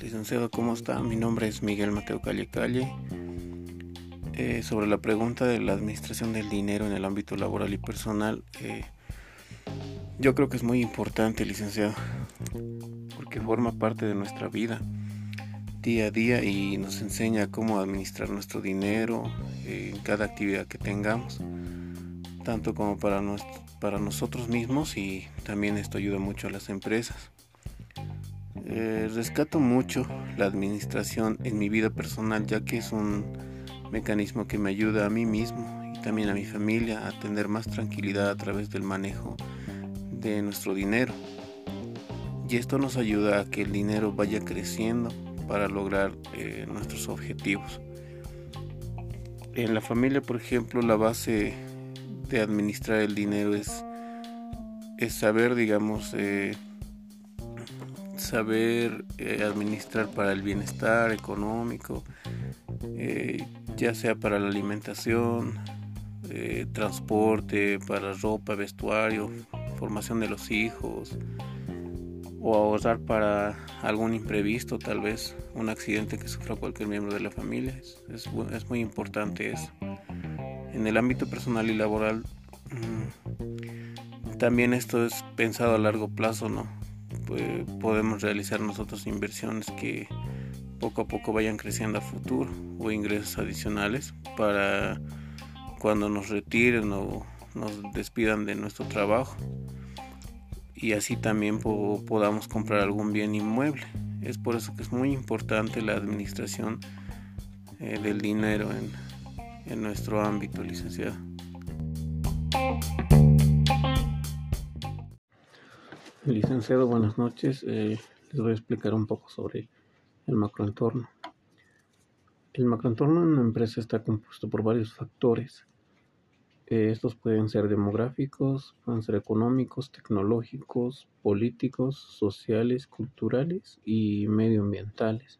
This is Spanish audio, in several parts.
Licenciado, ¿cómo está? Mi nombre es Miguel Mateo Calle Calle. Eh, sobre la pregunta de la administración del dinero en el ámbito laboral y personal, eh, yo creo que es muy importante, licenciado, porque forma parte de nuestra vida día a día y nos enseña cómo administrar nuestro dinero eh, en cada actividad que tengamos, tanto como para, para nosotros mismos y también esto ayuda mucho a las empresas. Eh, rescato mucho la administración en mi vida personal ya que es un mecanismo que me ayuda a mí mismo y también a mi familia a tener más tranquilidad a través del manejo de nuestro dinero. Y esto nos ayuda a que el dinero vaya creciendo para lograr eh, nuestros objetivos. En la familia, por ejemplo, la base administrar el dinero es, es saber, digamos, eh, saber eh, administrar para el bienestar económico, ya sea para la alimentación, transporte, para ropa, vestuario, formación de los hijos, o ahorrar para algún imprevisto, tal vez un accidente que sufra cualquier miembro de la familia. Es, es, muy importante eso. En el ámbito personal y laboral, mm, también esto es pensado a largo plazo, ¿no? Pues podemos realizar nosotros inversiones que poco a poco vayan creciendo a futuro o ingresos adicionales para cuando nos retiren o nos despidan de nuestro trabajo y así también podamos comprar algún bien inmueble. Es por eso que es muy importante la administración eh, del dinero en, en nuestro ámbito, licenciado. Licenciado, buenas noches. Eh, les voy a explicar un poco sobre el macroentorno. El macroentorno en una empresa está compuesto por varios factores estos pueden ser demográficos, pueden ser económicos, tecnológicos, políticos, sociales, culturales y medioambientales.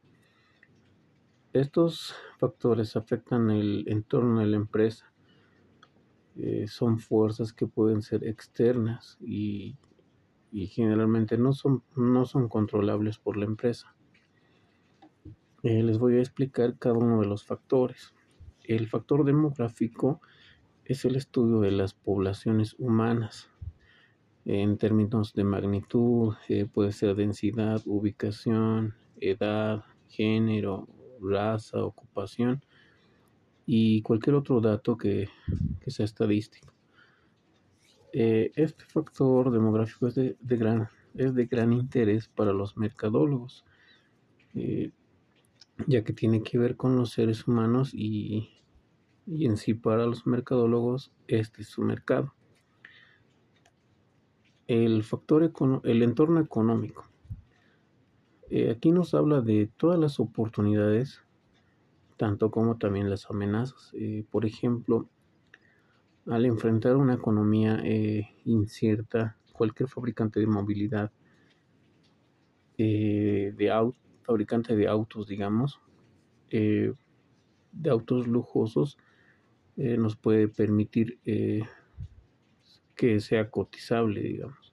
Estos factores afectan el entorno de la empresa. Eh, son fuerzas que pueden ser externas y, generalmente no son, no son controlables por la empresa. Eh, les voy a explicar cada uno de los factores. El factor demográfico es el estudio de las poblaciones humanas en términos de magnitud, eh, puede ser densidad, ubicación, edad, género, raza, ocupación y cualquier otro dato que, sea estadístico. Eh, este factor demográfico es de, gran, es de gran interés para los mercadólogos, eh, ya que tiene que ver con los seres humanos y y en sí para los mercadólogos este es su mercado. El factor el entorno económico. Eh, aquí nos habla de todas las oportunidades, tanto como también las amenazas. Eh, por ejemplo, al enfrentar una economía eh, incierta, cualquier fabricante de movilidad, de auto, fabricante de autos, digamos, de autos lujosos, nos puede permitir que sea cotizable, digamos.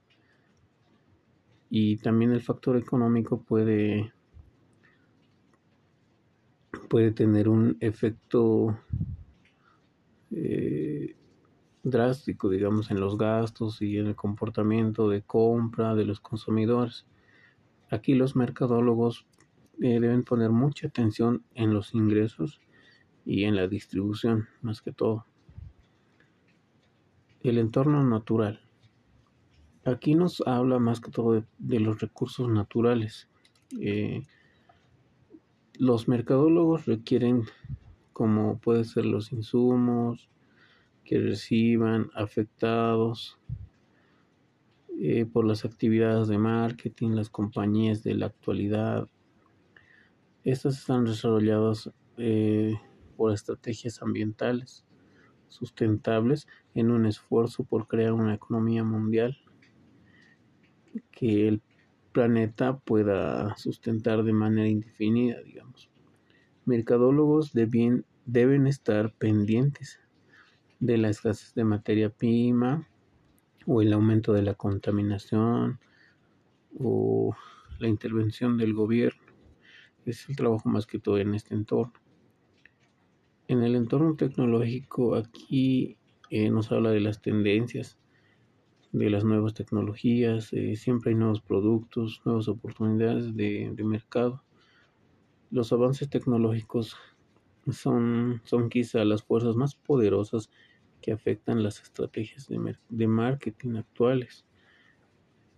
Y también el factor económico puede, puede tener un efecto eh, drástico, digamos, en los gastos y en el comportamiento de compra de los consumidores. Aquí los mercadólogos deben poner mucha atención en los ingresos y en la distribución más que todo. El entorno natural. Aquí nos habla más que todo de, los recursos naturales. Eh, los mercadólogos requieren como puede ser los insumos que reciban afectados eh, por las actividades de marketing, las compañías de la actualidad. Estas están desarrolladas eh, por estrategias ambientales sustentables en un esfuerzo por crear una economía mundial que el planeta pueda sustentar de manera indefinida, digamos. Mercadólogos deben, deben estar pendientes de la escasez de materia prima o el aumento de la contaminación o la intervención del gobierno. Es el trabajo más que todo en este entorno. En el entorno tecnológico aquí eh, nos habla de las tendencias, de las nuevas tecnologías, eh, siempre hay nuevos productos, nuevas oportunidades de, mercado. Los avances tecnológicos son, son quizá las fuerzas más poderosas que afectan las estrategias de, de marketing actuales.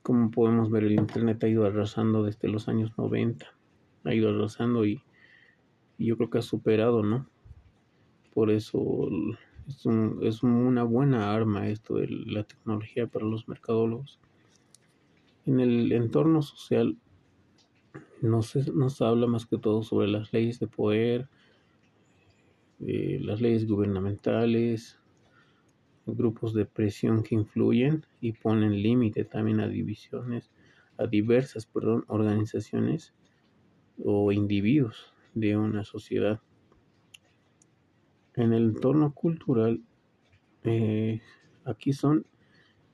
Como podemos ver, el Internet ha ido arrasando desde los años 90, ha ido arrasando y, y yo creo que ha superado, ¿no? Por eso es, una buena arma esto de la tecnología para los mercadólogos. En el entorno social nos, nos habla más que todo sobre las leyes de poder, eh, las leyes gubernamentales, grupos de presión que influyen y ponen límite también a divisiones, a diversas perdón, organizaciones o individuos de una sociedad. En el entorno cultural, eh, aquí son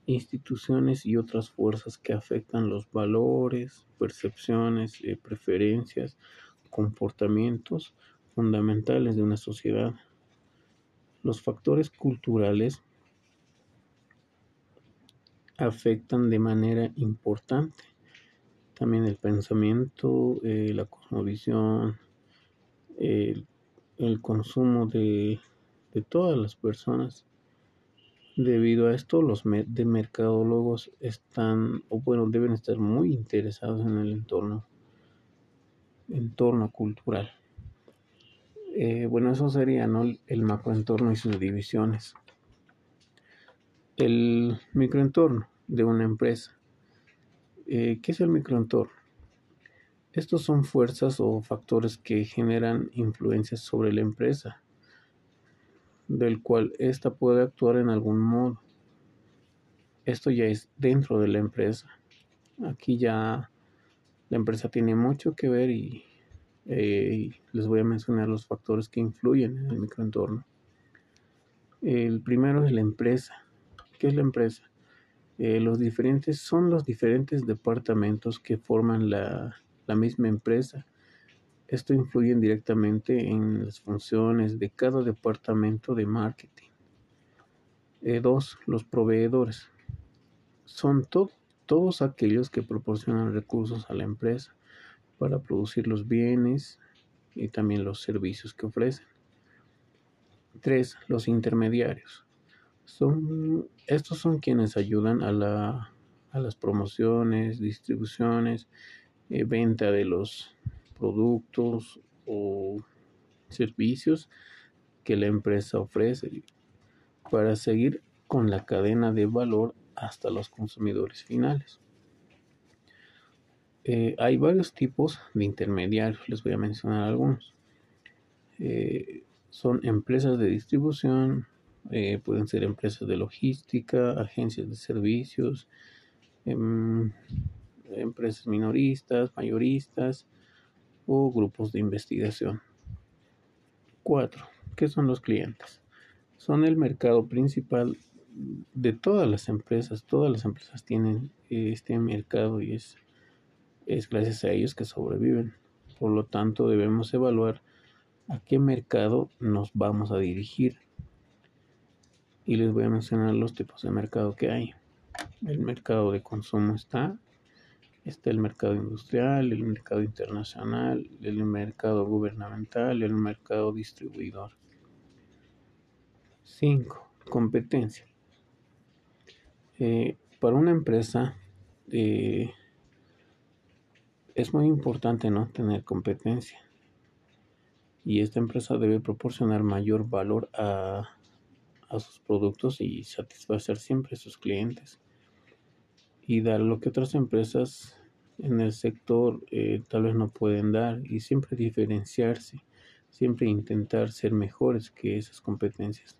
instituciones y otras fuerzas que afectan los valores, percepciones, eh, preferencias, comportamientos fundamentales de una sociedad. Los factores culturales afectan de manera importante también el pensamiento, eh, la cosmovisión, el el consumo de, todas las personas. Debido a esto, los de mercadólogos están, o bueno, deben estar muy interesados en el entorno, entorno cultural. Eh, bueno, eso sería ¿no? el macroentorno y sus divisiones. El microentorno de una empresa. Eh, ¿Qué es el microentorno? Estos son fuerzas o factores que generan influencias sobre la empresa, del cual ésta puede actuar en algún modo. Esto ya es dentro de la empresa. Aquí ya la empresa tiene mucho que ver y, eh, les voy a mencionar los factores que influyen en el microentorno. El primero es la empresa. ¿Qué es la empresa? Eh, los diferentes son los diferentes departamentos que forman la la misma empresa. Esto influye directamente en las funciones de cada departamento de marketing. Eh, dos, los proveedores. Son todos aquellos que proporcionan recursos a la empresa para producir los bienes y también los servicios que ofrecen. Tres, los intermediarios. Son, estos son quienes ayudan a, la, a las promociones, distribuciones eh, venta de los productos o servicios que la empresa ofrece para seguir con la cadena de valor hasta los consumidores finales. Eh, hay varios tipos de intermediarios, les voy a mencionar algunos. Eh, son empresas de distribución, pueden ser empresas de logística, agencias de servicios, em, empresas minoristas, mayoristas o grupos de investigación. 4. ¿Qué son los clientes? Son el mercado principal de todas las empresas. Todas las empresas tienen este mercado y es, es gracias a ellos que sobreviven. Por lo tanto, debemos evaluar a qué mercado nos vamos a dirigir. Y les voy a mencionar los tipos de mercado que hay. El mercado de consumo está, Está el mercado industrial, el mercado internacional, el mercado gubernamental, el mercado distribuidor. 5. Competencia. Eh, para una empresa eh, es muy importante ¿no? tener competencia y esta empresa debe proporcionar mayor valor a, a sus productos y satisfacer siempre a sus clientes y dar lo que otras empresas en el sector eh, tal vez no pueden dar y siempre diferenciarse, siempre intentar ser mejores que esas competencias.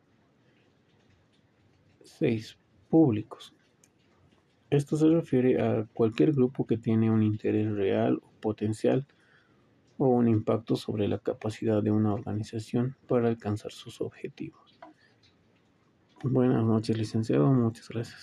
6. Públicos. Esto se refiere a cualquier grupo que tiene un interés real o potencial o un impacto sobre la capacidad de una organización para alcanzar sus objetivos. Buenas noches, licenciado. Muchas gracias.